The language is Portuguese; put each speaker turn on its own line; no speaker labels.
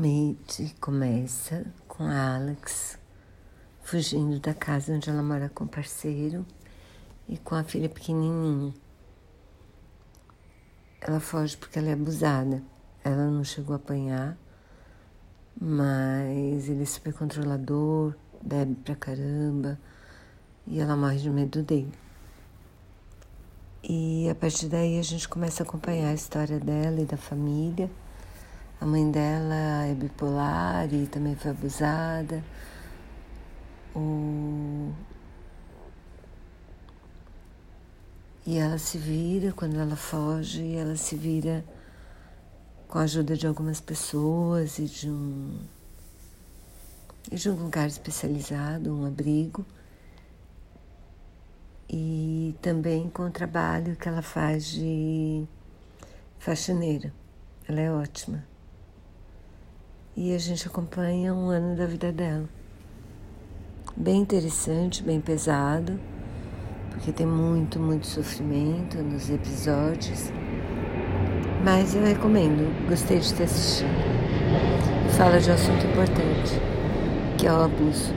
Mate começa com Alex fugindo da casa onde ela mora com o parceiro e com a filha pequenininha. Ela foge porque ela é abusada. Ela não chegou a apanhar, mas ele é super controlador, bebe pra caramba e ela morre de medo dele. E a partir daí a gente começa a acompanhar a história dela e da família. A mãe dela é bipolar e também foi abusada. O... E ela se vira, quando ela foge, ela se vira com a ajuda de algumas pessoas e de um, e de um lugar especializado, um abrigo. E também com o trabalho que ela faz de faxineira. Ela é ótima e a gente acompanha um ano da vida dela. Bem interessante, bem pesado, porque tem muito, muito sofrimento nos episódios. Mas eu recomendo, gostei de ter assistido. Fala de um assunto importante, que é o abuso.